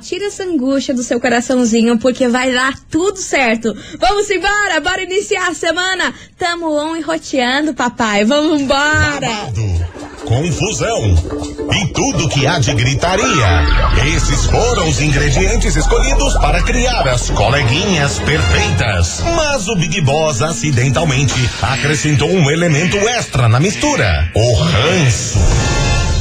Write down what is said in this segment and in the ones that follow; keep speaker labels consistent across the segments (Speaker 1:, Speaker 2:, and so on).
Speaker 1: Tira essa angústia do seu coraçãozinho, porque vai dar tudo certo. Vamos embora, bora iniciar a semana. Tamo on e roteando, papai. Vamos embora.
Speaker 2: Confusão e tudo que há de gritaria. Esses foram os ingredientes escolhidos para criar as coleguinhas perfeitas. Mas o Big Boss acidentalmente acrescentou um elemento extra na mistura: o ranço.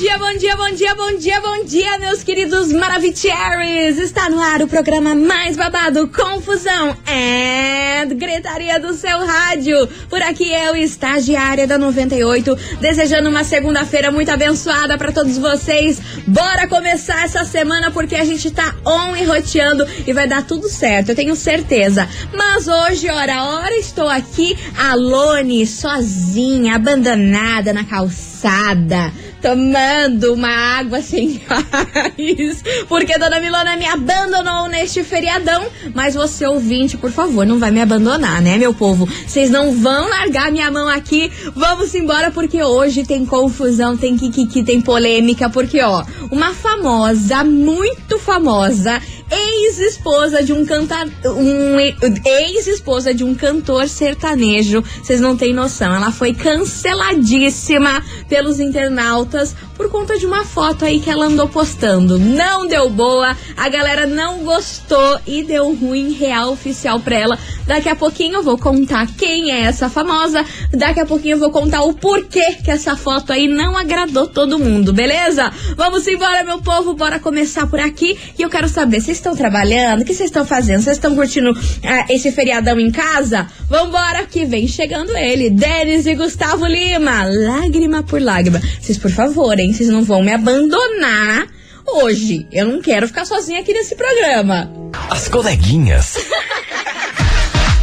Speaker 1: dia, bom dia, bom dia, bom dia, bom dia, meus queridos Maravicheries! Está no ar o programa mais babado, Confusão é Gritaria do seu rádio. Por aqui eu, estagiária da 98, desejando uma segunda-feira muito abençoada para todos vocês. Bora começar essa semana porque a gente tá on e roteando e vai dar tudo certo, eu tenho certeza. Mas hoje, ora, ora, estou aqui, alone, sozinha, abandonada na calçada tomando uma água sem gás, porque Dona Milona me abandonou neste feriadão. Mas você, ouvinte, por favor, não vai me abandonar, né, meu povo? Vocês não vão largar minha mão aqui. Vamos embora, porque hoje tem confusão, tem kikiki, tem polêmica, porque, ó, uma famosa, muito famosa, ex-esposa de um cantar, um ex-esposa de um cantor sertanejo. Vocês não têm noção, ela foi canceladíssima pelos internautas por conta de uma foto aí que ela andou postando. Não deu boa, a galera não gostou e deu ruim real oficial pra ela. Daqui a pouquinho eu vou contar quem é essa famosa, daqui a pouquinho eu vou contar o porquê que essa foto aí não agradou todo mundo, beleza? Vamos embora, meu povo, bora começar por aqui e eu quero saber, vocês estão trabalhando? O que vocês estão fazendo? Vocês estão curtindo ah, esse feriadão em casa? Vambora que vem chegando ele, Denis e Gustavo Lima, lágrima por lágrima. Vocês, por favor, hein? Vocês não vão me abandonar hoje. Eu não quero ficar sozinha aqui nesse programa.
Speaker 3: As coleguinhas.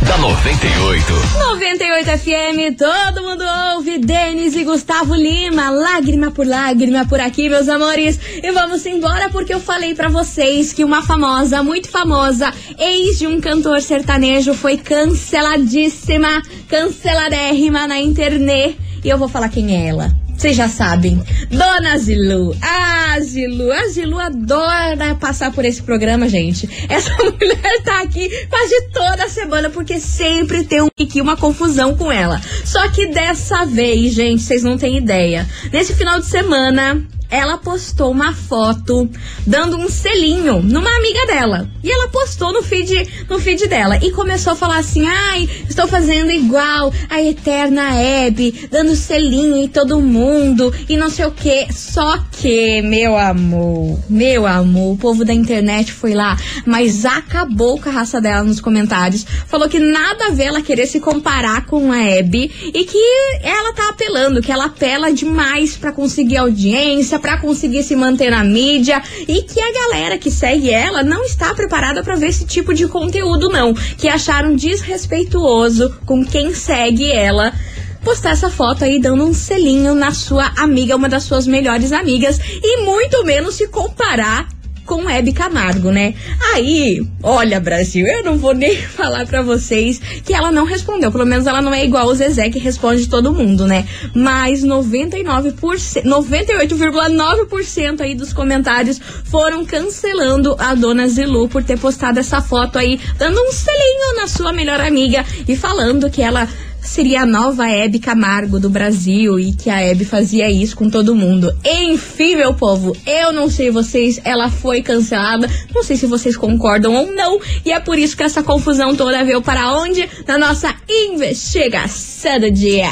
Speaker 3: da 98.
Speaker 1: 98 FM, todo mundo ouve. Denis e Gustavo Lima, lágrima por lágrima por aqui, meus amores. E vamos embora porque eu falei pra vocês que uma famosa, muito famosa, ex de um cantor sertanejo foi canceladíssima, canceladérrima na internet. E eu vou falar quem é ela. Vocês já sabem. Dona Zilu. Ah, Zilu. A Zilu adora passar por esse programa, gente. Essa mulher tá aqui quase toda semana porque sempre tem um aqui uma confusão com ela. Só que dessa vez, gente, vocês não têm ideia. Nesse final de semana, ela postou uma foto dando um selinho numa amiga dela. E ela postou no feed, no feed dela e começou a falar assim: "Ai, estou fazendo igual a eterna Abby, dando selinho em todo mundo e não sei o quê". Só que, meu amor, meu amor, o povo da internet foi lá, mas acabou com a raça dela nos comentários. Falou que nada a ver ela querer se comparar com a Abby e que ela tá apelando, que ela apela demais para conseguir audiência para conseguir se manter na mídia e que a galera que segue ela não está preparada para ver esse tipo de conteúdo não, que acharam desrespeituoso com quem segue ela postar essa foto aí dando um selinho na sua amiga, uma das suas melhores amigas e muito menos se comparar com Hebe Camargo, né? Aí, olha, Brasil, eu não vou nem falar para vocês que ela não respondeu. Pelo menos ela não é igual o Zezé que responde todo mundo, né? Mas 99%, 98,9% aí dos comentários foram cancelando a dona Zilu por ter postado essa foto aí, dando um selinho na sua melhor amiga e falando que ela seria a nova Hebe Camargo do Brasil e que a Hebe fazia isso com todo mundo. Enfim, meu povo, eu não sei vocês, ela foi cancelada. Não sei se vocês concordam ou não. E é por isso que essa confusão toda veio para onde? Na nossa investigação do dia.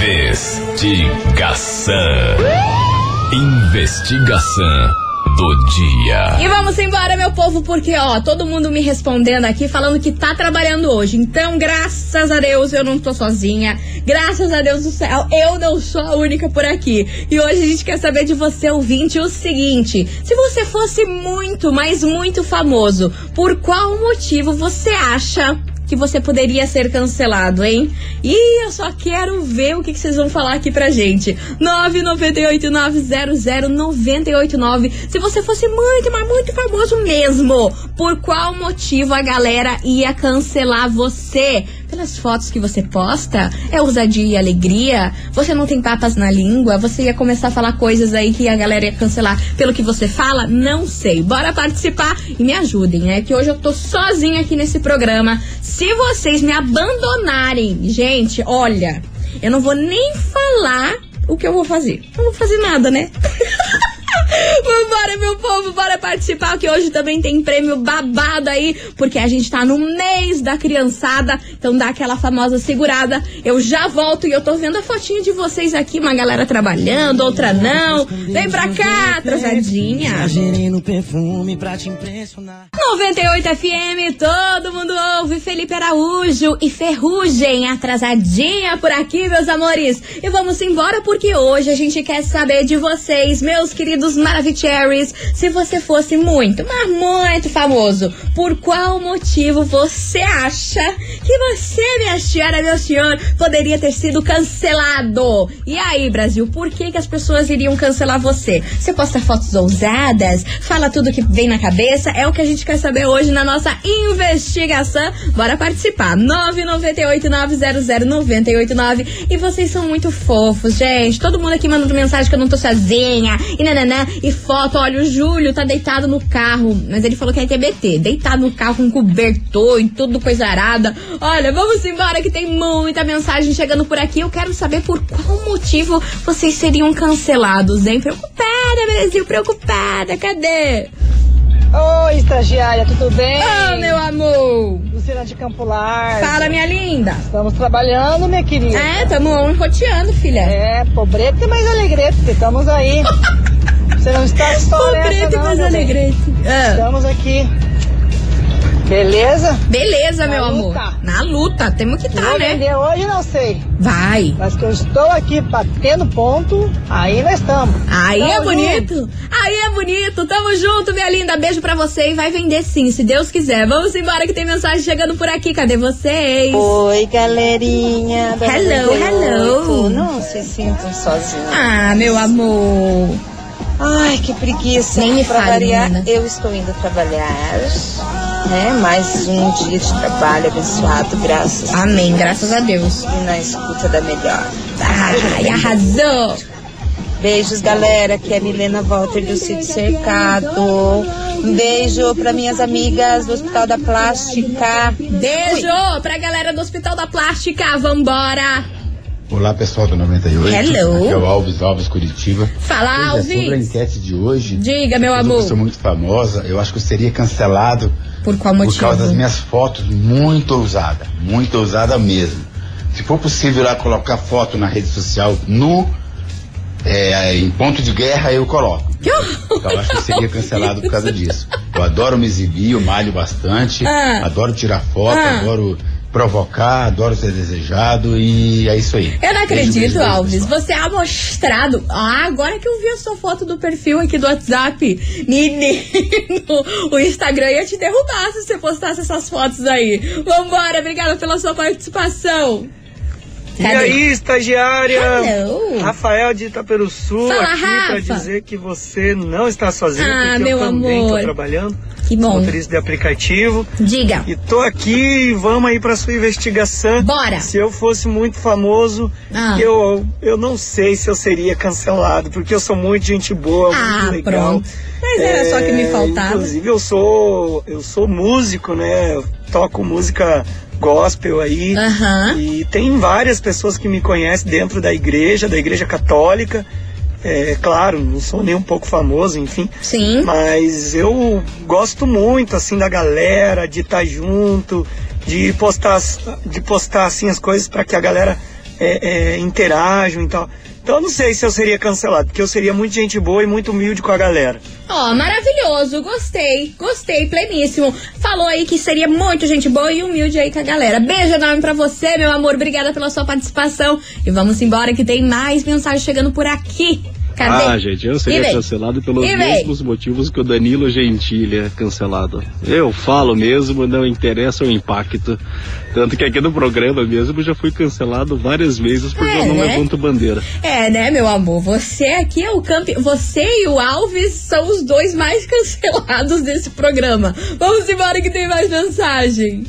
Speaker 3: Investigação. Investigação do dia.
Speaker 1: E vamos embora, meu povo, porque ó, todo mundo me respondendo aqui falando que tá trabalhando hoje. Então, graças a Deus, eu não tô sozinha. Graças a Deus do céu, eu não sou a única por aqui. E hoje a gente quer saber de você, ouvinte, o seguinte: se você fosse muito, mas muito famoso, por qual motivo você acha que você poderia ser cancelado, hein? E eu só quero ver o que, que vocês vão falar aqui pra gente. 998900989. Se você fosse muito, mas muito famoso mesmo, por qual motivo a galera ia cancelar você? Pelas fotos que você posta? É ousadia e alegria? Você não tem papas na língua? Você ia começar a falar coisas aí que a galera ia cancelar pelo que você fala? Não sei. Bora participar e me ajudem, é que hoje eu tô sozinha aqui nesse programa. Se vocês me abandonarem, gente, olha, eu não vou nem falar o que eu vou fazer. Não vou fazer nada, né? Vambora, meu povo, bora participar, que hoje também tem prêmio babado aí, porque a gente tá no mês da criançada, então dá aquela famosa segurada. Eu já volto e eu tô vendo a fotinha de vocês aqui, uma galera trabalhando, outra não. Vem pra cá, atrasadinha. 98 FM, todo mundo ouve. Felipe Araújo e Ferrugem, atrasadinha por aqui, meus amores. E vamos embora porque hoje a gente quer saber de vocês, meus queridos Maravicheries, se você fosse muito, mas muito famoso, por qual motivo você acha que você, minha senhora, meu senhor, poderia ter sido cancelado? E aí, Brasil, por que, que as pessoas iriam cancelar você? Você posta fotos ousadas, fala tudo que vem na cabeça, é o que a gente quer saber hoje na nossa investigação. Bora participar. 998-900-989. E vocês são muito fofos, gente. Todo mundo aqui mandando mensagem que eu não tô sozinha. E nananã. E foto, olha, o Júlio tá deitado no carro. Mas ele falou que é TBT. Deitado no carro com cobertor e tudo coisa arada. Olha, vamos embora que tem muita mensagem chegando por aqui. Eu quero saber por qual motivo vocês seriam cancelados, hein? Preocupada, Brasil, preocupada. Cadê?
Speaker 4: Oi, estagiária, tudo bem?
Speaker 1: Oh, meu amor!
Speaker 4: Luciana de Campo Largo.
Speaker 1: Fala, minha linda!
Speaker 4: Estamos trabalhando, minha querida.
Speaker 1: É, tamo roteando, filha.
Speaker 4: É, pobreta e mais alegrete, estamos aí. Você não está só
Speaker 1: e
Speaker 4: não,
Speaker 1: mais alegrete. Ah.
Speaker 4: Estamos aqui. Beleza?
Speaker 1: Beleza,
Speaker 4: Na
Speaker 1: meu amor.
Speaker 4: luta.
Speaker 1: Na luta, temos que estar,
Speaker 4: vou
Speaker 1: né?
Speaker 4: vender hoje, não sei.
Speaker 1: Vai.
Speaker 4: Mas que eu estou aqui batendo ponto, aí nós estamos.
Speaker 1: Aí é
Speaker 4: Tamo
Speaker 1: bonito. Aí é bonito. Tamo junto, minha linda. Beijo pra você e vai vender sim, se Deus quiser. Vamos embora que tem mensagem chegando por aqui. Cadê vocês?
Speaker 5: Oi, galerinha.
Speaker 1: Hello,
Speaker 5: 98.
Speaker 1: hello.
Speaker 5: Não se sintam sozinhos.
Speaker 1: Ah, meu amor.
Speaker 5: Ai, que preguiça.
Speaker 1: Nem me fale,
Speaker 5: variar, eu estou indo trabalhar. Né? Mais um dia de trabalho abençoado, graças a
Speaker 1: Amém, graças a Deus.
Speaker 5: E na escuta da melhor.
Speaker 1: Ai, arrasou.
Speaker 5: Beijos, galera. Aqui é a Milena Walter do Sítio Cercado. Um beijo para minhas amigas do Hospital da Plástica.
Speaker 1: Beijo pra galera do Hospital da Plástica. Vambora.
Speaker 6: Olá pessoal do 98.
Speaker 1: Hello.
Speaker 6: Aqui é o Alves Alves Curitiba.
Speaker 1: Fala,
Speaker 6: Pois é, sobre a
Speaker 1: Alves.
Speaker 6: enquete de hoje.
Speaker 1: Diga, meu
Speaker 6: eu
Speaker 1: amor.
Speaker 6: sou muito famosa, eu acho que eu seria cancelado
Speaker 1: Por qual
Speaker 6: por
Speaker 1: motivo?
Speaker 6: causa das minhas fotos muito ousada, muito ousada mesmo. Se for possível lá colocar foto na rede social nu, é, em ponto de guerra eu coloco.
Speaker 1: Que.
Speaker 6: Então eu acho que eu seria cancelado por causa disso. Eu adoro me exibir, eu malho bastante,
Speaker 1: Ah.
Speaker 6: adoro tirar foto,
Speaker 1: Ah.
Speaker 6: adoro provocar, adoro ser desejado e é isso aí.
Speaker 1: Eu não acredito,
Speaker 6: beijo, beijo,
Speaker 1: Alves.
Speaker 6: pessoal.
Speaker 1: Você é amostrado. Ah, agora que eu vi a sua foto do perfil aqui do WhatsApp. Menino, o Instagram ia te derrubar se você postasse essas fotos aí. Vambora, obrigada pela sua participação.
Speaker 7: E aí, estagiária?
Speaker 1: Hello.
Speaker 7: Rafael de Itaperuçu
Speaker 1: Fala,
Speaker 7: aqui dizer que você não está sozinho,
Speaker 1: Ah,
Speaker 7: porque
Speaker 1: meu
Speaker 7: eu também
Speaker 1: amor.
Speaker 7: tô trabalhando.
Speaker 1: Que bom.
Speaker 7: motorista de aplicativo.
Speaker 1: Diga.
Speaker 7: E tô aqui, vamos aí pra sua investigação.
Speaker 1: Bora.
Speaker 7: Se eu fosse muito famoso,
Speaker 1: Ah.
Speaker 7: eu, eu não sei se eu seria cancelado, porque eu sou muito gente boa,
Speaker 1: Ah,
Speaker 7: muito legal.
Speaker 1: pronto. Mas era só que me
Speaker 7: É,
Speaker 1: faltava.
Speaker 7: Inclusive eu sou eu sou músico, né? Eu toco música gospel aí.
Speaker 1: Aham.
Speaker 7: E tem várias pessoas que me conhecem dentro da igreja, da igreja católica. É claro, não sou nem um pouco famoso, enfim.
Speaker 1: Sim.
Speaker 7: Mas eu gosto muito assim da galera, de estar junto, de postar, de postar assim as coisas para que a galera é, é, interajam e tal. Então eu não sei se eu seria cancelado, porque eu seria muito gente boa e muito humilde com a galera.
Speaker 1: Ó, maravilhoso, gostei, gostei, pleníssimo. Falou aí que seria muito gente boa e humilde aí com a galera. Beijo enorme pra você, meu amor, obrigada pela sua participação. E vamos embora que tem mais mensagem chegando por aqui. Cadê?
Speaker 8: Ah, gente, eu seria cancelado pelos mesmos motivos que o Danilo Gentili é cancelado. Eu falo mesmo, não interessa o impacto. Tanto que aqui no programa mesmo já fui cancelado várias vezes porque
Speaker 1: É,
Speaker 8: eu não
Speaker 1: né?
Speaker 8: levanto bandeira.
Speaker 1: É, né, meu amor? Você aqui é o campeão. Você e o Alves são os dois mais cancelados desse programa. Vamos embora que tem mais mensagem.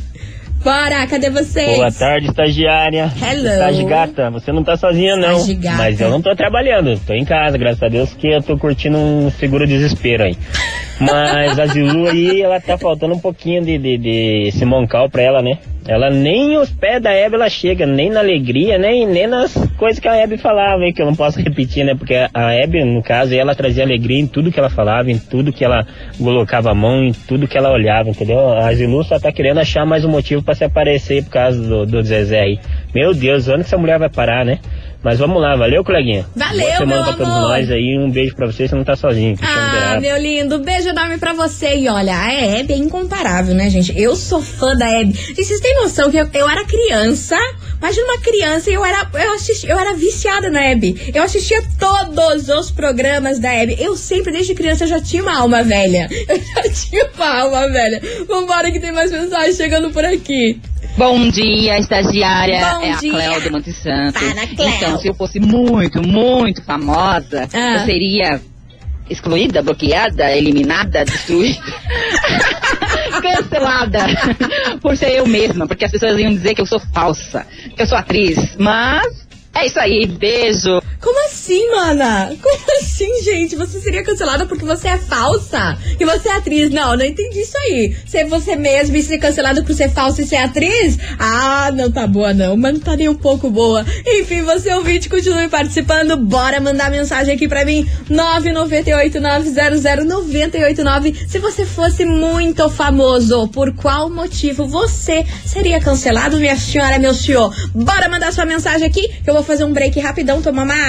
Speaker 1: Bora, cadê vocês?
Speaker 9: Boa tarde, estagiária.
Speaker 1: Hello.
Speaker 9: Estagigata, você não tá sozinha não.
Speaker 1: Estagigata.
Speaker 9: Mas eu não tô trabalhando, tô em casa, graças a Deus, que eu tô curtindo um seguro desespero aí. Mas a Zilu aí, ela tá faltando um pouquinho de, de, de Simoncal pra ela, né? Ela nem os pés da Hebe ela chega, nem na alegria, nem, nem nas coisas que a Hebe falava, aí, que eu não posso repetir, né? Porque a Hebe, no caso, ela trazia alegria em tudo que ela falava, em tudo que ela colocava a mão, em tudo que ela olhava, entendeu? A Zilu só tá querendo achar mais um motivo pra se aparecer por causa do, do Zezé aí. Meu Deus, onde que essa mulher vai parar, né? Mas vamos lá, valeu, coleguinha?
Speaker 1: Valeu,
Speaker 9: Boa semana
Speaker 1: meu
Speaker 9: pra todos
Speaker 1: amor.
Speaker 9: nós aí, um beijo pra você, você não tá sozinho.
Speaker 1: Ah, meu lindo, beijo enorme pra você. E olha, a Hebe é incomparável, né, gente? Eu sou fã da Hebe. E vocês têm noção que eu, eu era criança, imagina uma criança e eu era, eu, assisti, eu era viciada na Hebe. Eu assistia todos os programas da Hebe. Eu sempre, desde criança, eu já tinha uma alma velha. Eu já tinha uma alma velha. Vambora que tem mais mensagens chegando por aqui.
Speaker 10: Bom dia, estagiária.
Speaker 1: Bom
Speaker 10: é
Speaker 1: dia.
Speaker 10: a Cléo do Monte Santo.
Speaker 1: Fala, Cléo.
Speaker 10: Então, se eu fosse muito, muito famosa,
Speaker 1: Ah.
Speaker 10: eu seria excluída, bloqueada, eliminada, destruída. Cancelada por ser eu mesma, porque as pessoas iam dizer que eu sou falsa, que eu sou atriz. Mas é isso aí, beijo.
Speaker 1: Como assim, mana? Como assim, gente? Você seria cancelada porque você é falsa? E você é atriz? Não, não entendi isso aí. Ser você mesma e ser cancelada por ser falsa e ser atriz? Ah, não tá boa não, mas não tá nem um pouco boa. Enfim, você ouvinte, continue participando. Bora mandar mensagem aqui pra mim. 998-900-989. Se você fosse muito famoso, por qual motivo você seria cancelado, minha senhora, meu senhor? Bora mandar sua mensagem aqui, que eu vou fazer um break rapidão, tomar uma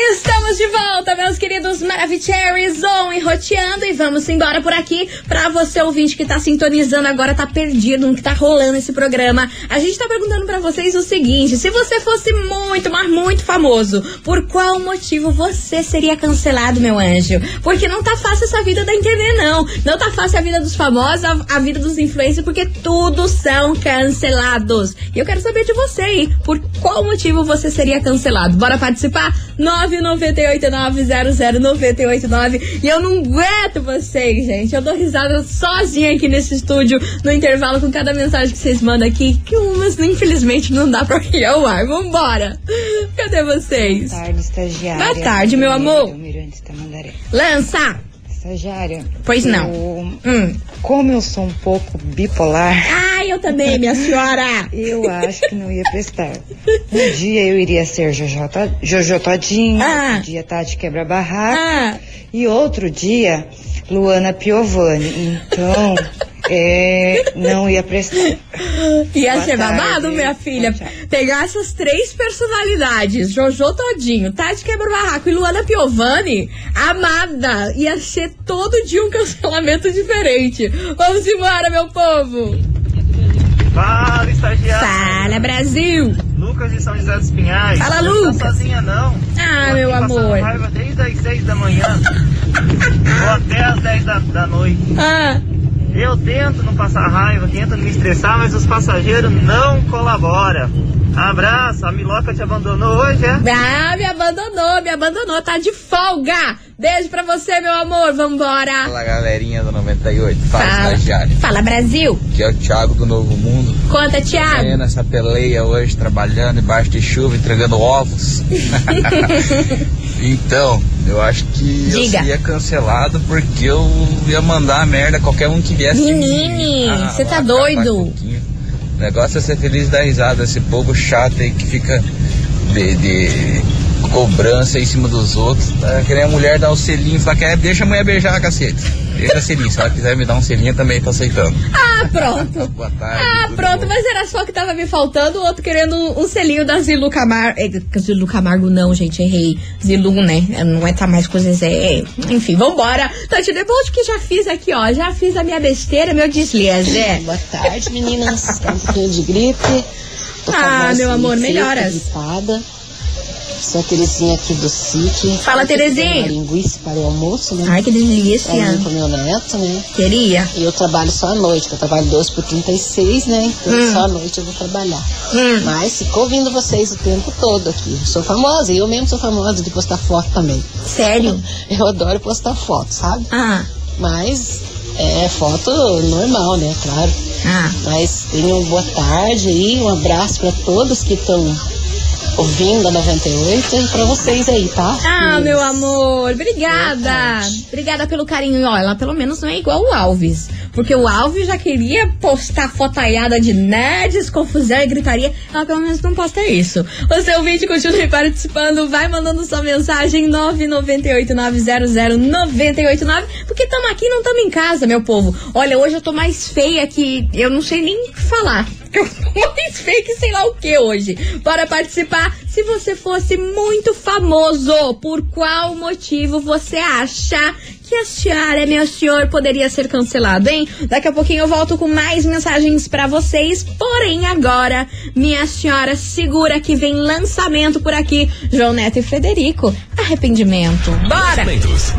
Speaker 1: Estamos de volta, meus queridos Maravicheries, on e roteando. E vamos embora por aqui pra você ouvinte que tá sintonizando agora, tá perdido no que tá rolando esse programa. A gente tá perguntando pra vocês o seguinte: se você fosse muito, mas muito famoso, por qual motivo você seria cancelado, meu anjo? Porque não tá fácil essa vida da internet, não. Não tá fácil a vida dos famosos, a, a vida dos influencers, porque todos são cancelados. E eu quero saber de você aí, por qual motivo você seria cancelado? Bora participar? 998900989. E eu não aguento vocês, gente. Eu dou risada sozinha aqui nesse estúdio, no intervalo, com cada mensagem que vocês mandam aqui, que umas, infelizmente, não dá pra ir ao ar. Vambora! Cadê vocês?
Speaker 11: Boa tarde, estagiária.
Speaker 1: Boa tarde, meu amor. Lança!
Speaker 11: Estagiária.
Speaker 1: Pois não.
Speaker 11: eu-
Speaker 1: Hum.
Speaker 11: Como eu sou um pouco bipolar,
Speaker 1: Ai, eu também, minha senhora!
Speaker 11: eu acho que não ia prestar. Um dia eu iria ser Jojo, Jojo Todinho,
Speaker 1: Ah.
Speaker 11: outro dia Tati Quebra-Barraco
Speaker 1: Ah,
Speaker 11: e outro dia Luana Piovani. Então, é, não ia prestar.
Speaker 1: ia
Speaker 11: Boa
Speaker 1: ser babado,
Speaker 11: tarde.
Speaker 1: minha filha. Pegar essas três personalidades, Jojo Todinho, Tati Quebra-Barraco e Luana Piovani, amada, ia ser todo dia um cancelamento diferente. Vamos embora, meu povo!
Speaker 7: Fala, estagiário.
Speaker 1: Fala, Brasil!
Speaker 7: Lucas de São José dos Pinhais.
Speaker 1: Fala,
Speaker 7: Não
Speaker 1: Lucas.
Speaker 7: tá sozinha, não.
Speaker 1: Ah, meu amor.
Speaker 7: raiva desde as 6 da manhã. ou até as 10 da, da noite.
Speaker 1: Ah,
Speaker 7: Eu tento não passar raiva, tento não me estressar, mas os passageiros não colaboram. Abraço, a Miloca te abandonou hoje, é?
Speaker 1: ah, me abandonou, me abandonou, tá de folga! Beijo pra você, meu amor, vambora!
Speaker 12: Fala galerinha do 98, fala,
Speaker 1: Fala,
Speaker 12: estagiário.
Speaker 1: Fala Brasil!
Speaker 12: Aqui é o Thiago do Novo Mundo.
Speaker 1: Conta, Thiago!
Speaker 12: Ganhando essa peleia hoje, trabalhando embaixo de chuva, entregando ovos. então, eu acho que eu
Speaker 1: Diga.
Speaker 12: seria cancelado porque eu ia mandar a merda a qualquer um que viesse.
Speaker 1: Menine,
Speaker 12: Ah,
Speaker 1: você tá doido?
Speaker 12: O negócio é ser feliz e dar risada. Esse povo chato aí que fica de, de cobrança em cima dos outros. Tá? Que nem a mulher dar o selinho, fala que é, deixa a mulher beijar, cacete. Deixa selinho, se ela quiser me dar um selinho, também tô aceitando.
Speaker 1: Ah, pronto.
Speaker 12: Boa tarde.
Speaker 1: Ah, pronto,
Speaker 12: bom?
Speaker 1: mas era só que tava me faltando, o outro querendo um selinho da Zilu Camargo. Eh, Zilu Camargo não, gente, errei. Zilu, né? Não é tá mais com Zezé. Enfim, vambora. Tati Debolt que já fiz aqui, ó. Já fiz a minha besteira, meu deslize.
Speaker 13: Boa tarde, meninas. Tá um pouquinho de gripe. Tô
Speaker 1: Ah, meu amor, melhoras.
Speaker 13: gripada. Sou a Terezinha aqui do SIC.
Speaker 1: Fala, Terezinha.
Speaker 13: linguiça para o almoço, né?
Speaker 1: Ai, que delícia.
Speaker 13: Pra pro meu neto, né?
Speaker 1: Queria.
Speaker 13: E eu trabalho só à noite, que eu trabalho 12 por 36, né? Então
Speaker 1: Hum.
Speaker 13: só à noite eu vou trabalhar.
Speaker 1: Hum.
Speaker 13: Mas fico ouvindo vocês o tempo todo aqui. Eu sou famosa, e eu mesmo sou famosa de postar foto também.
Speaker 1: Sério?
Speaker 13: Eu adoro postar foto, sabe?
Speaker 1: Ah.
Speaker 13: Mas é foto normal, né? Claro.
Speaker 1: Ah.
Speaker 13: Mas tenham boa tarde aí, um abraço para todos que estão ouvindo a 98 e para vocês aí, tá?
Speaker 1: Ah, meu amor, obrigada. Obrigada pelo carinho. E ó, ela pelo menos não é igual o Alves. Porque o Alves já queria postar fotaiada de nerds, confusão e gritaria. Ela pelo menos não posta isso. O seu vídeo continue participando. Vai mandando sua mensagem 998900989. Porque tamo aqui, não tamo em casa, meu povo. Olha, hoje eu tô mais feia que eu não sei nem falar. Eu tô mais feia que sei lá o que hoje. Bora participar. Se você fosse muito famoso, por qual motivo você acha que a senhora, meu senhor, poderia ser cancelado, hein? Daqui a pouquinho eu volto com mais mensagens pra vocês. Porém, agora, minha senhora, segura que vem lançamento por aqui. João Neto e Frederico. Arrependimento. Bora!
Speaker 3: Lançamentos.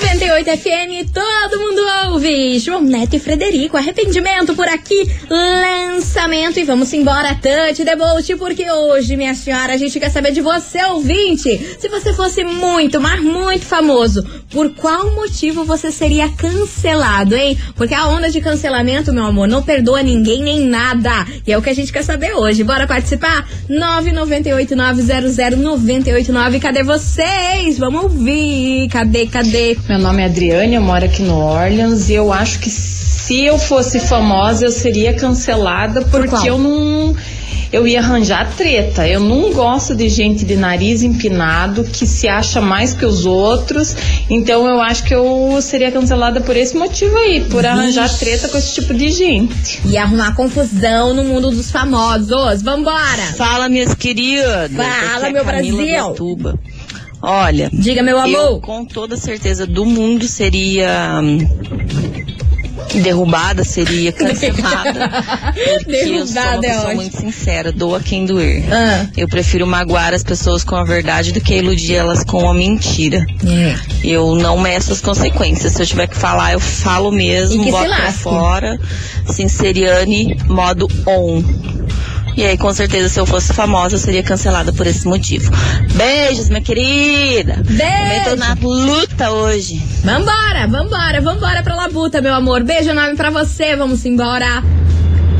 Speaker 1: 98 FM, todo mundo ouve. João Neto e Frederico, arrependimento por aqui, lançamento e vamos embora, Tante Debolt, porque hoje, minha senhora, a gente quer saber de você, ouvinte. Se você fosse muito, mas muito famoso, por qual motivo você seria cancelado, hein? Porque a onda de cancelamento, meu amor, não perdoa ninguém nem nada. E é o que a gente quer saber hoje. Bora participar? 998 900 989. Cadê vocês? Vamos ouvir. Cadê, cadê?
Speaker 14: Meu nome é Adriane, eu moro aqui no Orleans e eu acho que se eu fosse famosa eu seria cancelada porque
Speaker 1: qual?
Speaker 14: eu não. Eu ia arranjar treta. Eu não gosto de gente de nariz empinado que se acha mais que os outros. Então eu acho que eu seria cancelada por esse motivo aí, por arranjar
Speaker 1: Vixe.
Speaker 14: treta com esse tipo de gente.
Speaker 1: E arrumar confusão no mundo dos famosos. Vambora!
Speaker 15: Fala, minhas queridas.
Speaker 1: Fala,
Speaker 15: é
Speaker 1: meu
Speaker 15: Camila
Speaker 1: Brasil.
Speaker 15: Gatuba. Olha.
Speaker 1: Diga, meu amor.
Speaker 15: Eu, com toda certeza do mundo, seria. Derrubada, seria cancelada. Porque eu sou uma
Speaker 1: Derrubada é
Speaker 15: muito sincera, doa quem doer.
Speaker 1: Ah.
Speaker 15: Eu prefiro magoar as pessoas com a verdade do que iludir elas com a mentira.
Speaker 1: É.
Speaker 15: Eu não meço as consequências. Se eu tiver que falar, eu falo mesmo, boto pra fora. Sinceriane, modo on. E aí, com certeza, se eu fosse famosa, eu seria cancelada por esse motivo. Beijos, minha querida. Também tô na luta hoje.
Speaker 1: Vambora, vambora, vambora pra labuta, meu amor. Beijo enorme pra você, vamos embora.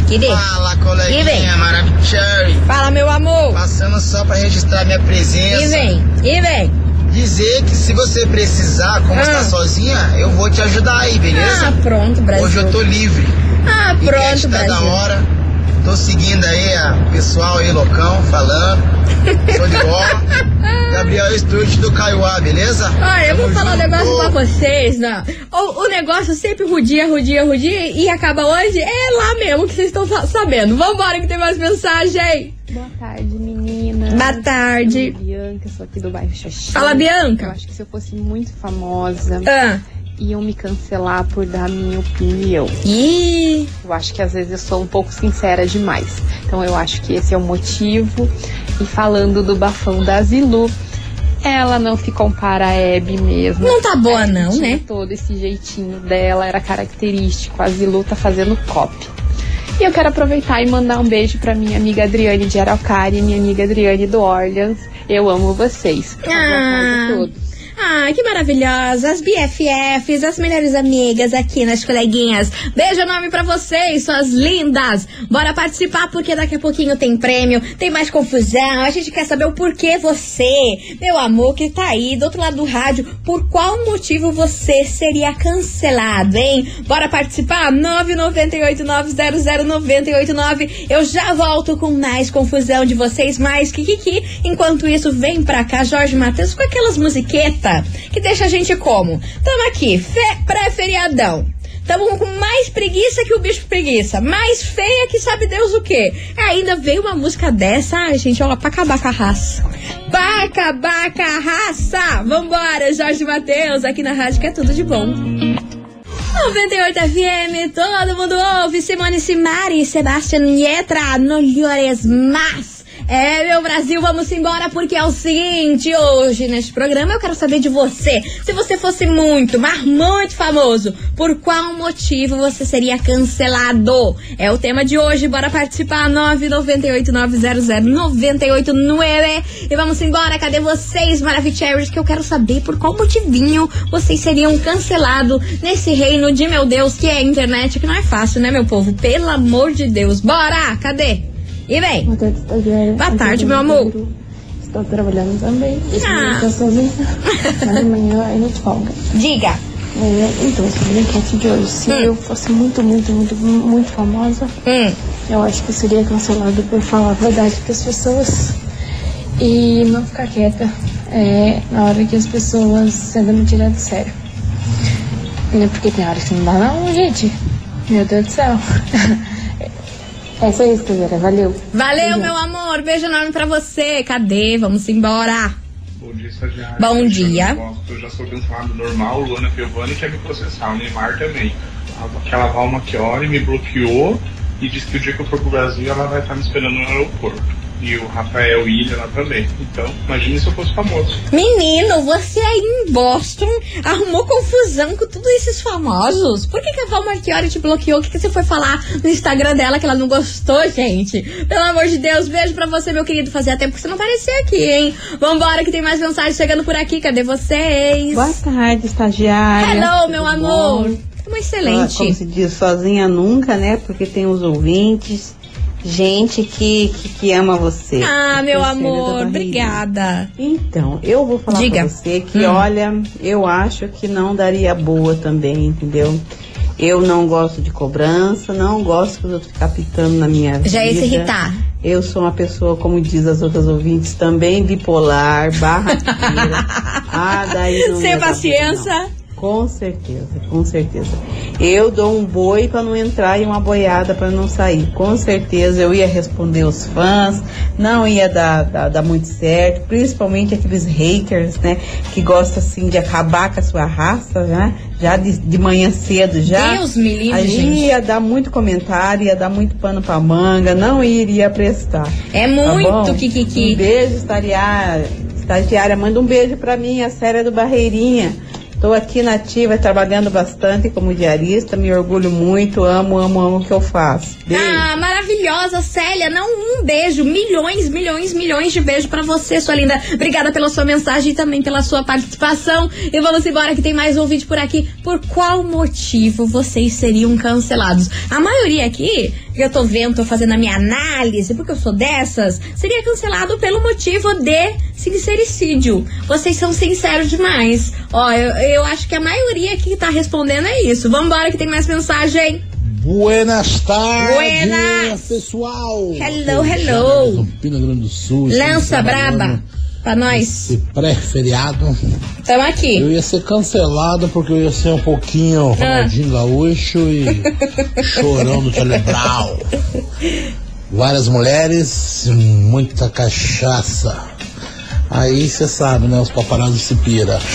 Speaker 1: Que dê.
Speaker 16: Fala,
Speaker 1: vem.
Speaker 16: coleguinha maravilhosa.
Speaker 1: Fala, meu amor.
Speaker 16: Passando só pra registrar minha presença.
Speaker 1: E vem, e vem.
Speaker 16: Dizer que se você precisar, como
Speaker 1: Ah.
Speaker 16: está sozinha, eu vou te ajudar aí, beleza?
Speaker 1: Ah, pronto, Brasil.
Speaker 16: Hoje eu tô livre.
Speaker 1: Ah, pronto,
Speaker 16: tá
Speaker 1: Brasil.
Speaker 16: da hora. Tô seguindo aí a- o pessoal aí, loucão, falando. Show de bola. Gabriel Estúdio do Caiuá, beleza?
Speaker 1: Olha, eu vou
Speaker 16: Tamo
Speaker 1: falar um
Speaker 16: junto.
Speaker 1: negócio pra vocês, né? O, o negócio sempre rudia, rudia, rudia e acaba hoje. É lá mesmo que vocês estão sa- sabendo. Vambora que tem mais mensagem.
Speaker 17: Boa tarde, meninas.
Speaker 1: Boa tarde.
Speaker 17: Sou Bianca, sou aqui do bairro Xaxim.
Speaker 1: Fala, Bianca.
Speaker 17: Eu acho que se eu fosse muito famosa,
Speaker 1: Ah.
Speaker 17: Iam me cancelar por dar minha opinião.
Speaker 1: Ih.
Speaker 17: Eu acho que às vezes eu sou um pouco sincera demais. Então eu acho que esse é o motivo. E falando do bafão da Zilu, ela não se compara a Hebe mesmo.
Speaker 1: Não tá boa,
Speaker 17: Hebe
Speaker 1: não,
Speaker 17: tinha
Speaker 1: né?
Speaker 17: Todo esse jeitinho dela era característico. A Zilu tá fazendo copy. E eu quero aproveitar e mandar um beijo pra minha amiga Adriane de Araucária e minha amiga Adriane do Orleans. Eu amo vocês. Boa tarde a
Speaker 1: Ah.
Speaker 17: todos.
Speaker 1: Ah, que maravilhosa. As BFFs, as melhores amigas aqui nas coleguinhas. Beijo enorme pra vocês, suas lindas. Bora participar porque daqui a pouquinho tem prêmio, tem mais confusão. A gente quer saber o porquê você, meu amor, que tá aí do outro lado do rádio, por qual motivo você seria cancelado, hein? Bora participar? 998900989. Eu já volto com mais confusão de vocês, mais kikiki. Enquanto isso, vem pra cá, Jorge Matheus, com aquelas musiquetas que deixa a gente como? Tamo aqui, pré-feriadão. Tamo com mais preguiça que o bicho preguiça. Mais feia que sabe Deus o quê. Ainda veio uma música dessa, ai, gente, olha, pra acabar com a raça. Pra acabar com a raça. Vambora, Jorge Matheus, aqui na rádio que é tudo de bom. 98 FM, todo mundo ouve. Simone Simari, Sebastian Yetra, no Llores Más. É, meu Brasil, vamos embora porque é o seguinte, hoje neste programa eu quero saber de você. Se você fosse muito, mas muito famoso, por qual motivo você seria cancelado? É o tema de hoje, bora participar 998900989 e vamos embora. Cadê vocês, Maravicheries, que eu quero saber por qual motivinho vocês seriam cancelados nesse reino de meu Deus, que é a internet, que não é fácil, né, meu povo? Pelo amor de Deus. Bora! Cadê? E vem.
Speaker 18: Boa tarde, estagiária.
Speaker 1: Boa tarde, meu amor.
Speaker 18: Estou trabalhando também.
Speaker 1: Ah.
Speaker 18: Estou sozinha. Mas amanhã é de folga.
Speaker 1: Diga.
Speaker 18: É, então, sobre a enquete de hoje, se
Speaker 1: Hum.
Speaker 18: eu fosse muito, muito, muito, muito famosa, eu acho que eu seria cancelado por falar a verdade para as pessoas e não ficar quieta é, na hora que as pessoas sendo me tirar de sério. Né, Porque tem horas que não dá não, gente. Meu Deus do céu. É isso aí. Valeu.
Speaker 1: Valeu, meu amor. Beijo enorme pra você. Cadê? Vamos embora.
Speaker 19: Bom dia, estagiário.
Speaker 1: Bom dia.
Speaker 19: Eu já sou cancelado normal, Luana Piovani quer me processar, o Neymar também. Aquela Val Machiori me bloqueou e disse que o dia que eu for pro Brasil ela vai estar me esperando no aeroporto. E o Rafael Ilha lá também. Então, imagine se eu fosse famoso.
Speaker 1: Menino, você aí em Boston arrumou confusão com todos esses famosos. Por que, que a Val Marchiori te bloqueou? O que, que você foi falar no Instagram dela que ela não gostou, gente? Pelo amor de Deus, beijo pra você, meu querido. Fazia tempo que você não aparecia aqui, hein? Vambora, que tem mais mensagem chegando por aqui. Cadê vocês?
Speaker 20: Boa tarde, estagiária.
Speaker 1: Hello, meu
Speaker 20: Tudo
Speaker 1: amor.
Speaker 20: bom?
Speaker 1: Tamo excelente.
Speaker 20: Ah, Como se diz, sozinha nunca, né? Porque tem os ouvintes, gente que, que, que ama você.
Speaker 1: Ah, meu amor, obrigada.
Speaker 20: Então, eu vou falar
Speaker 1: Diga.
Speaker 20: pra você que,
Speaker 1: Hum.
Speaker 20: olha, eu acho que não daria boa também, entendeu? Eu não gosto de cobrança, não gosto que os outros ficar pitando na minha vida.
Speaker 1: Já ia se irritar.
Speaker 20: Eu sou uma pessoa, como diz as outras ouvintes, também bipolar, barraqueira. ah, daí não
Speaker 1: Sem paciência.
Speaker 20: Com certeza, com certeza. Eu dou um boi pra não entrar e uma boiada pra não sair. Com certeza eu ia responder os fãs, não ia dar, dar, dar muito certo, principalmente aqueles haters, né, que gostam assim de acabar com a sua raça, né? Já de, de manhã cedo já.
Speaker 1: Deus me livre, gente.
Speaker 20: ia dar muito comentário, ia dar muito pano pra manga, não iria prestar.
Speaker 1: É
Speaker 20: Tá
Speaker 1: muito
Speaker 20: bom?
Speaker 1: kikiki.
Speaker 20: Um beijo, estagiária. Estagiária, manda um beijo pra mim, a Séria do Barreirinha. Tô aqui na trabalhando bastante como diarista, me orgulho muito, amo, amo, amo o que eu faço. Beijo.
Speaker 1: Ah, maravilhosa, Célia. Não um beijo, milhões, milhões, milhões de beijos pra você, sua linda. Obrigada pela sua mensagem e também pela sua participação. E vamos embora que tem mais um vídeo por aqui. Por qual motivo vocês seriam cancelados? A maioria aqui, que eu tô vendo, tô fazendo a minha análise, porque eu sou dessas, seria cancelado pelo motivo de sincericídio. Vocês são sinceros demais. Ó, eu acho que a maioria que tá respondendo é isso. Vambora que tem mais mensagem.
Speaker 21: Buenas tardes,
Speaker 1: Buenas.
Speaker 21: pessoal.
Speaker 1: Hello, hello.
Speaker 21: Campina Grande do Sul.
Speaker 1: Lança
Speaker 21: estamos
Speaker 1: braba pra nós.
Speaker 21: Esse pré-feriado.
Speaker 1: Tamo aqui.
Speaker 21: Eu ia ser cancelado porque eu ia ser um pouquinho
Speaker 1: Ah.
Speaker 21: Ronaldinho Gaúcho e chorão do Telebral. Várias mulheres, muita cachaça. Aí você sabe, né? Os paparazzi se pira.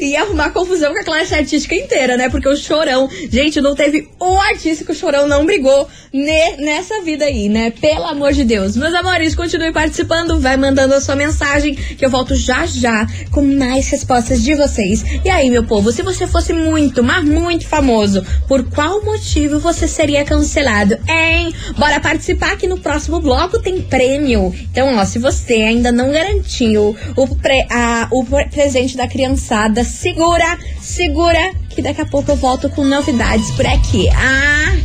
Speaker 1: ia arrumar confusão com a classe artística inteira, né? Porque o Chorão, gente, não teve um artista que o Chorão não brigou ne, nessa vida aí, né? Pelo amor de Deus. Meus amores, continue participando, vai mandando a sua mensagem, que eu volto já já com mais respostas de vocês. E aí, meu povo, se você fosse muito, mas muito famoso, por qual motivo você seria cancelado, hein? Bora participar que no próximo bloco tem prêmio. Então, ó, se você ainda não garantiu o, pre, a, o presente da criançada, segura, segura, que daqui a pouco eu volto com novidades por aqui. Ah!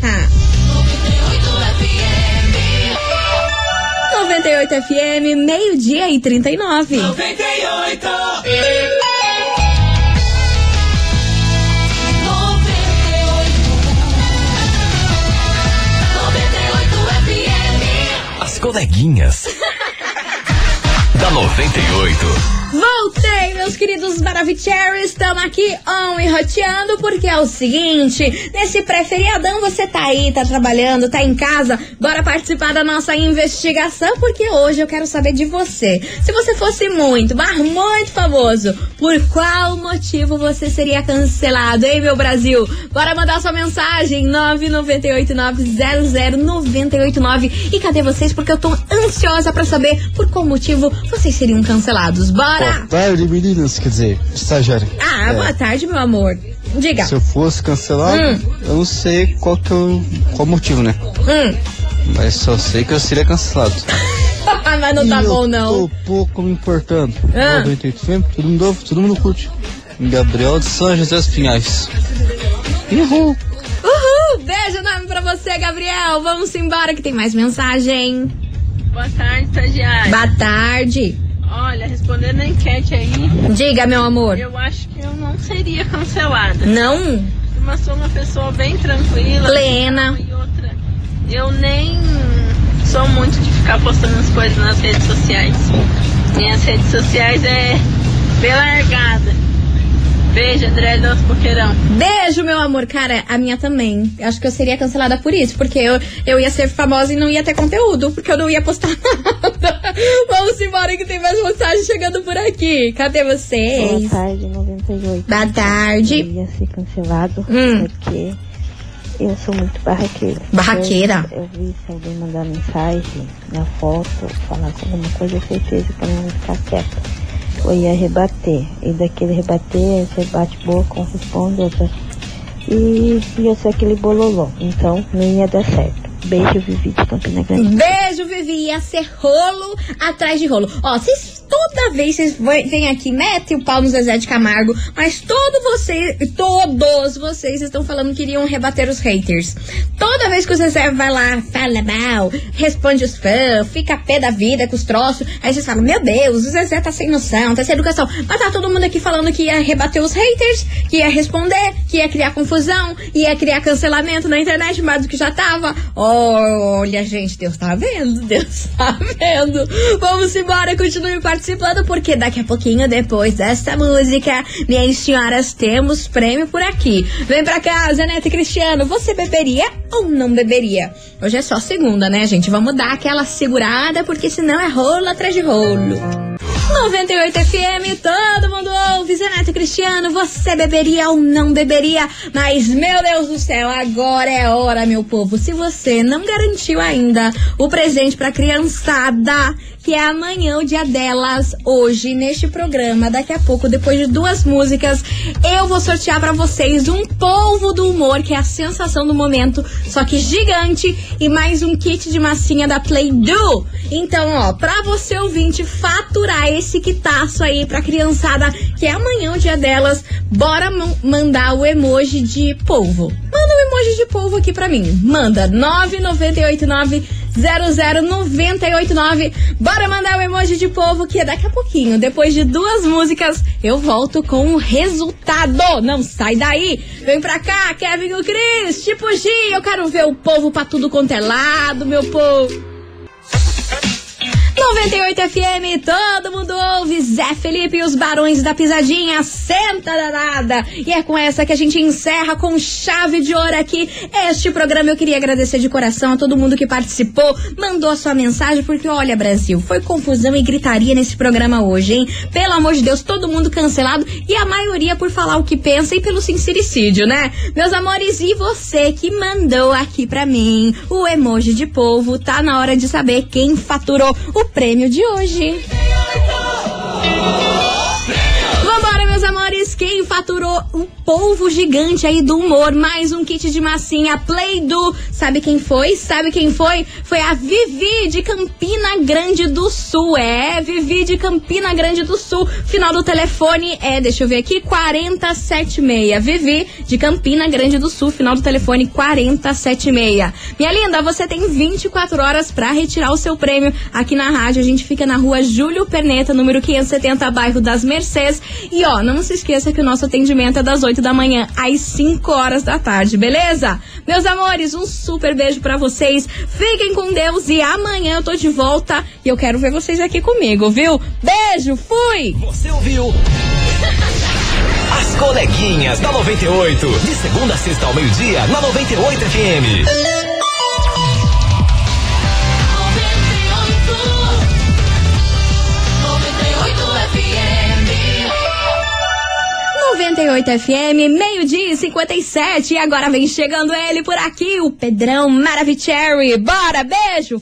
Speaker 1: 98 FM, meio-dia e 39.
Speaker 3: 98. As coleguinhas. da 98.
Speaker 1: Voltei, meus queridos Maravicheries. Estamos aqui on e roteando, porque é o seguinte: nesse pré-feriadão você tá aí, tá trabalhando, tá em casa. Bora participar da nossa investigação, porque hoje eu quero saber de você. Se você fosse muito, mas muito famoso, por qual motivo você seria cancelado, hein, meu Brasil? Bora mandar sua mensagem: 998900989. E cadê vocês? Porque eu tô ansiosa pra saber por qual motivo vocês seriam cancelados. Bora!
Speaker 22: Boa tarde, meninas, quer dizer, estagiário.
Speaker 1: Ah,
Speaker 22: É,
Speaker 1: boa tarde, meu amor. Diga.
Speaker 22: Se eu fosse cancelado,
Speaker 1: Hum.
Speaker 22: eu não sei qual que é o qual o motivo, né?
Speaker 1: Hum.
Speaker 22: Mas só sei que eu seria cancelado.
Speaker 1: mas não tá
Speaker 22: E
Speaker 1: bom,
Speaker 22: eu
Speaker 1: não.
Speaker 22: tô pouco me importando.
Speaker 1: Ah.
Speaker 22: 98 FM, todo mundo ouve, todo mundo curte. Gabriel de São José dos Pinhais. Uhul!
Speaker 1: Uhul! Beijo enorme pra você, Gabriel. Vamos embora que tem mais mensagem.
Speaker 23: Boa tarde, estagiário.
Speaker 1: Boa tarde.
Speaker 23: Olha, respondendo a enquete aí.
Speaker 1: Diga, meu amor.
Speaker 23: Eu acho que eu não seria cancelada.
Speaker 1: Não?
Speaker 23: Mas sou uma pessoa bem tranquila.
Speaker 1: Plena.
Speaker 23: E outra, eu nem sou muito de ficar postando as coisas nas redes sociais. Minhas redes sociais é bem largada. Beijo, André do Boqueirão.
Speaker 1: Beijo, meu amor. Cara, a minha também. Acho que eu seria cancelada por isso, porque eu, eu ia ser famosa e não ia ter conteúdo, porque eu não ia postar nada. Vamos embora que tem mais mensagem chegando por aqui. Cadê vocês?
Speaker 24: Boa tarde, 98.
Speaker 1: Boa tarde.
Speaker 24: Eu ia ser cancelado
Speaker 1: Hum.
Speaker 24: porque eu sou muito barraqueira.
Speaker 1: Barraqueira?
Speaker 24: Eu, eu vi se alguém mandar mensagem na foto, falasse alguma coisa, eu certeza que eu não ia ficar quieta. Eu ia rebater. E daquele rebater, você bate boca, um responde, outra. E ia ser aquele bololô. Então não ia dar certo. Beijo, Vivi de Campina Grande.
Speaker 1: Beijo, Vivi. Ia ser rolo atrás de rolo. Ó, vocês toda vez vocês vêm aqui, metem o pau no Zezé de Camargo, mas todo você, todos vocês estão falando que iriam rebater os haters. Toda vez que o Zezé vai lá, fala mal, responde os fãs, fica pé da vida com os troços, aí vocês falam, meu Deus, o Zezé tá sem noção, tá sem educação. Mas tá todo mundo aqui falando que ia rebater os haters, que ia responder, que ia criar confusão, ia criar cancelamento na internet, mais do que já tava. Olha, gente, Deus tá vendo, Deus tá vendo. Vamos embora, continue participando, porque daqui a pouquinho, depois dessa música, minhas senhoras, temos prêmio por aqui. Vem pra cá, Zenete Cristiano, você beberia ou não beberia? Hoje é só segunda, né, gente? Vamos dar aquela segurada, porque senão é rolo atrás de rolo. 98 FM, todo mundo ouve. Zenato Cristiano, você beberia ou não beberia? Mas, meu Deus do céu, agora é hora, meu povo. Se você não garantiu ainda o presente pra criançada, que é amanhã o dia delas, hoje, neste programa, daqui a pouco, depois de duas músicas, eu vou sortear pra vocês um polvo do humor, que é a sensação do momento, só que gigante, e mais um kit de massinha da Play Do. Então, ó, pra você ouvinte faturar esse quitaço aí pra criançada, que é amanhã o dia delas, bora ma- mandar o emoji de polvo. Manda o emoji de polvo aqui pra mim. Manda 9989 00989. Bora mandar o emoji de polvo que daqui a pouquinho, depois de duas músicas, eu volto com o resultado. Não sai daí. Vem pra cá, Kevin e o Cris. Tipo G, eu quero ver o povo pra tudo quanto é lado, meu povo. 98 FM, todo mundo ouve. Zé Felipe e os Barões da Pisadinha, senta danada. E é com essa que a gente encerra com chave de ouro aqui este programa. Eu queria agradecer de coração a todo mundo que participou, mandou a sua mensagem, porque olha, Brasil, foi confusão e gritaria nesse programa hoje, hein? Pelo amor de Deus, todo mundo cancelado e a maioria por falar o que pensa e pelo sincericídio, né? Meus amores, e você que mandou aqui pra mim o emoji de polvo, tá na hora de saber quem faturou o prêmio de hoje. Vambora, meus amores, quem faturou um polvo gigante aí do humor, mais um kit de massinha Play Do. Sabe quem foi? Sabe quem foi? Foi a Vivi de Campina Grande do Sul. É, Vivi de Campina Grande do Sul. Final do telefone é, deixa eu ver aqui, 476. Vivi de Campina Grande do Sul, final do telefone 476. Minha linda, você tem 24 horas pra retirar o seu prêmio aqui na rádio. A gente fica na rua Júlio Perneta, número 570, bairro das Mercês. E ó, não se esqueça que o nosso atendimento é das 8 da manhã às 5 horas da tarde, beleza? Meus amores, um super beijo pra vocês. Fiquem com Deus e amanhã eu tô de volta e eu quero ver vocês aqui comigo, viu? Beijo, fui!
Speaker 3: Você ouviu? As coleguinhas da 98. De segunda a sexta ao meio-dia, na 98 FM.
Speaker 1: 98 FM, meio-dia e 57. E agora vem chegando ele por aqui, o Pedrão Maravicherry. Bora, beijo!